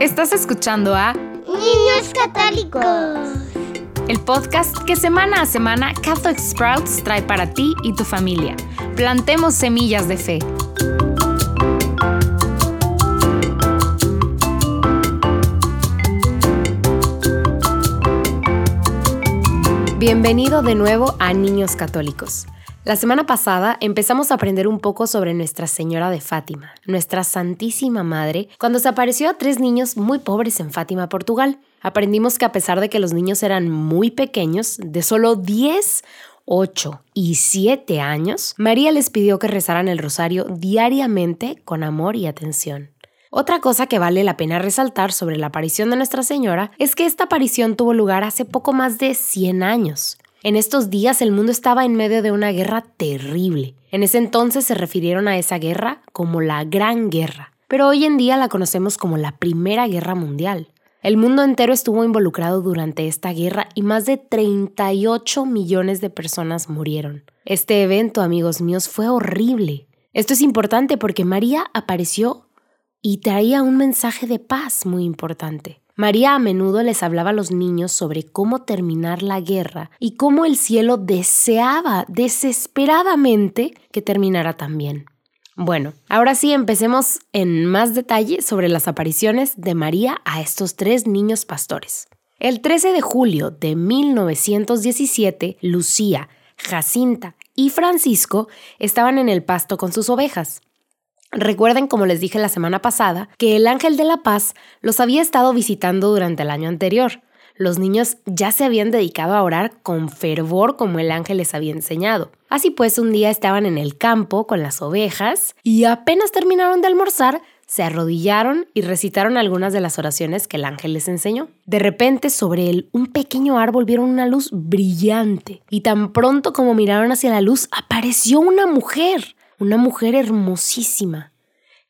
Estás escuchando a Niños Católicos. El podcast que semana a semana Catholic Sprouts trae para ti y tu familia. Plantemos semillas de fe. Bienvenido de nuevo a Niños Católicos. La semana pasada empezamos a aprender un poco sobre Nuestra Señora de Fátima, nuestra Santísima Madre, cuando se apareció a tres niños muy pobres en Fátima, Portugal. Aprendimos que a pesar de que los niños eran muy pequeños, de solo 10, 8 y 7 años, María les pidió que rezaran el rosario diariamente con amor y atención. Otra cosa que vale la pena resaltar sobre la aparición de Nuestra Señora es que esta aparición tuvo lugar hace poco más de 100 años. En estos días el mundo estaba en medio de una guerra terrible. En ese entonces se refirieron a esa guerra como la Gran Guerra, pero hoy en día la conocemos como la Primera Guerra Mundial. El mundo entero estuvo involucrado durante esta guerra y más de 38 millones de personas murieron. Este evento, amigos míos, fue horrible. Esto es importante porque María apareció y traía un mensaje de paz muy importante. María a menudo les hablaba a los niños sobre cómo terminar la guerra y cómo el cielo deseaba desesperadamente que terminara también. Bueno, ahora sí empecemos en más detalle sobre las apariciones de María a estos tres niños pastores. El 13 de julio de 1917, Lucía, Jacinta y Francisco estaban en el pasto con sus ovejas. Recuerden, como les dije la semana pasada, que el ángel de la paz los había estado visitando durante el año anterior. Los niños ya se habían dedicado a orar con fervor como el ángel les había enseñado. Así pues, un día estaban en el campo con las ovejas y apenas terminaron de almorzar, se arrodillaron y recitaron algunas de las oraciones que el ángel les enseñó. De repente, sobre él, un pequeño árbol vieron una luz brillante y tan pronto como miraron hacia la luz, apareció una mujer una mujer hermosísima.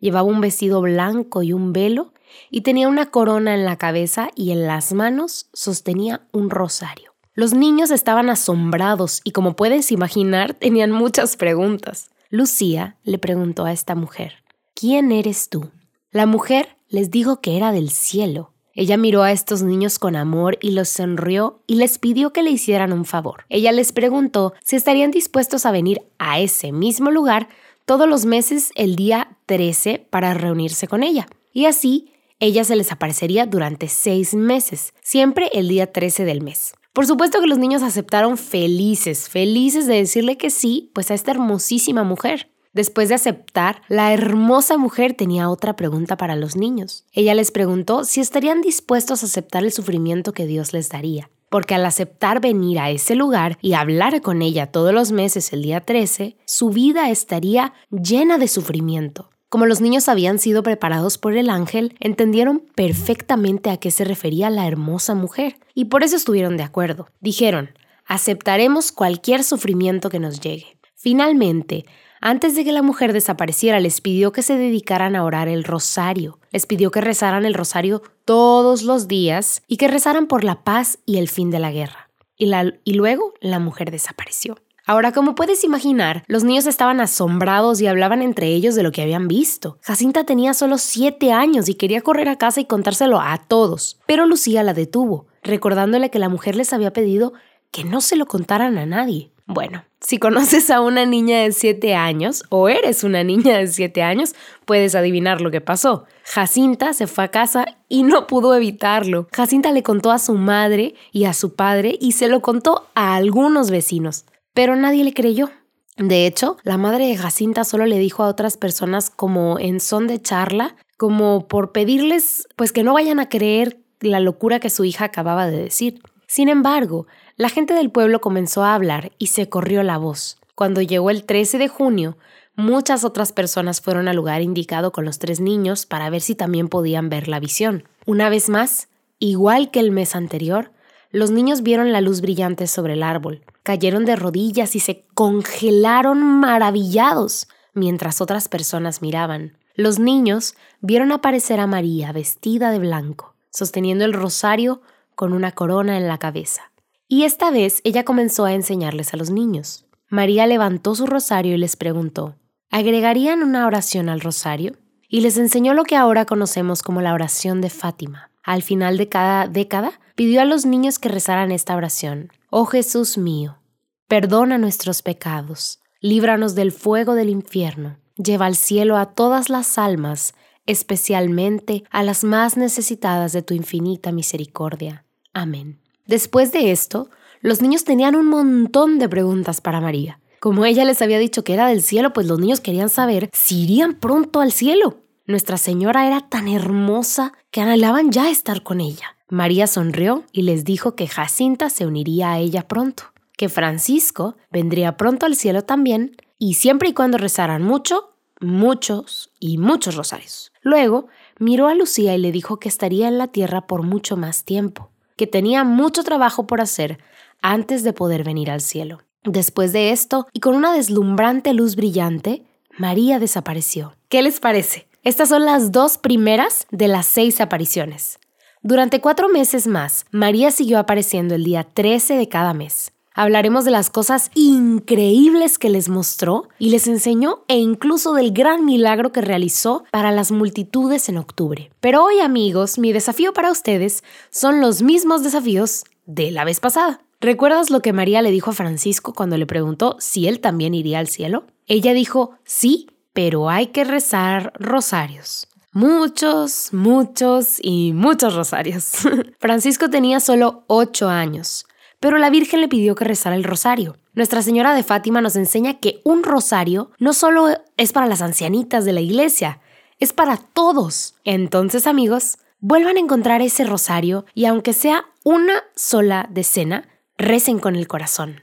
Llevaba un vestido blanco y un velo, y tenía una corona en la cabeza y en las manos sostenía un rosario. Los niños estaban asombrados y como puedes imaginar tenían muchas preguntas. Lucía le preguntó a esta mujer, ¿quién eres tú? La mujer les dijo que era del cielo. Ella miró a estos niños con amor y los sonrió y les pidió que le hicieran un favor. Ella les preguntó si estarían dispuestos a venir a ese mismo lugar todos los meses el día 13 para reunirse con ella. Y así, ella se les aparecería durante seis meses, siempre el día 13 del mes. Por supuesto que los niños aceptaron felices, felices de decirle que sí, pues a esta hermosísima mujer. Después de aceptar, la hermosa mujer tenía otra pregunta para los niños. Ella les preguntó si estarían dispuestos a aceptar el sufrimiento que Dios les daría porque al aceptar venir a ese lugar y hablar con ella todos los meses el día 13, su vida estaría llena de sufrimiento. Como los niños habían sido preparados por el ángel, entendieron perfectamente a qué se refería la hermosa mujer, y por eso estuvieron de acuerdo. Dijeron, aceptaremos cualquier sufrimiento que nos llegue. Finalmente, antes de que la mujer desapareciera, les pidió que se dedicaran a orar el rosario. Les pidió que rezaran el rosario todos los días y que rezaran por la paz y el fin de la guerra. Y, luego la mujer desapareció. Ahora, como puedes imaginar, los niños estaban asombrados y hablaban entre ellos de lo que habían visto. Jacinta tenía solo siete años y quería correr a casa y contárselo a todos, pero Lucía la detuvo, recordándole que la mujer les había pedido que no se lo contaran a nadie. Bueno, si conoces a una niña de 7 años o eres una niña de 7 años, puedes adivinar lo que pasó. Jacinta se fue a casa y no pudo evitarlo. Jacinta le contó a su madre y a su padre y se lo contó a algunos vecinos, pero nadie le creyó. De hecho, la madre de Jacinta solo le dijo a otras personas como en son de charla, como por pedirles pues que no vayan a creer la locura que su hija acababa de decir. Sin embargo, la gente del pueblo comenzó a hablar y se corrió la voz. Cuando llegó el 13 de junio, muchas otras personas fueron al lugar indicado con los tres niños para ver si también podían ver la visión. Una vez más, igual que el mes anterior, los niños vieron la luz brillante sobre el árbol, cayeron de rodillas y se congelaron maravillados mientras otras personas miraban. Los niños vieron aparecer a María vestida de blanco, sosteniendo el rosario con una corona en la cabeza. Y esta vez ella comenzó a enseñarles a los niños. María levantó su rosario y les preguntó, ¿agregarían una oración al rosario? y les enseñó lo que ahora conocemos como la oración de Fátima. Al final de cada década, pidió a los niños que rezaran esta oración. Oh Jesús mío, perdona nuestros pecados, líbranos del fuego del infierno, lleva al cielo a todas las almas, especialmente a las más necesitadas de tu infinita misericordia. Amén. Después de esto, los niños tenían un montón de preguntas para María. Como ella les había dicho que era del cielo, pues los niños querían saber si irían pronto al cielo. Nuestra Señora era tan hermosa que anhelaban ya estar con ella. María sonrió y les dijo que Jacinta se uniría a ella pronto, que Francisco vendría pronto al cielo también, y siempre y cuando rezaran mucho, muchos y muchos rosarios. Luego miró a Lucía y le dijo que estaría en la tierra por mucho más tiempo, que tenía mucho trabajo por hacer antes de poder venir al cielo. Después de esto, y con una deslumbrante luz brillante, María desapareció. ¿Qué les parece? Estas son las dos primeras de las seis apariciones. Durante cuatro meses más, María siguió apareciendo el día 13 de cada mes. Hablaremos de las cosas increíbles que les mostró y les enseñó e incluso del gran milagro que realizó para las multitudes en octubre. Pero hoy amigos, mi desafío para ustedes son los mismos desafíos de la vez pasada. ¿Recuerdas lo que María le dijo a Francisco cuando le preguntó si él también iría al cielo? Ella dijo, sí, pero hay que rezar rosarios. Muchos, muchos y muchos rosarios. Francisco tenía solo ocho años, pero la Virgen le pidió que rezara el rosario. Nuestra Señora de Fátima nos enseña que un rosario no solo es para las ancianitas de la iglesia, es para todos. Entonces, amigos, vuelvan a encontrar ese rosario y aunque sea una sola decena, recen con el corazón.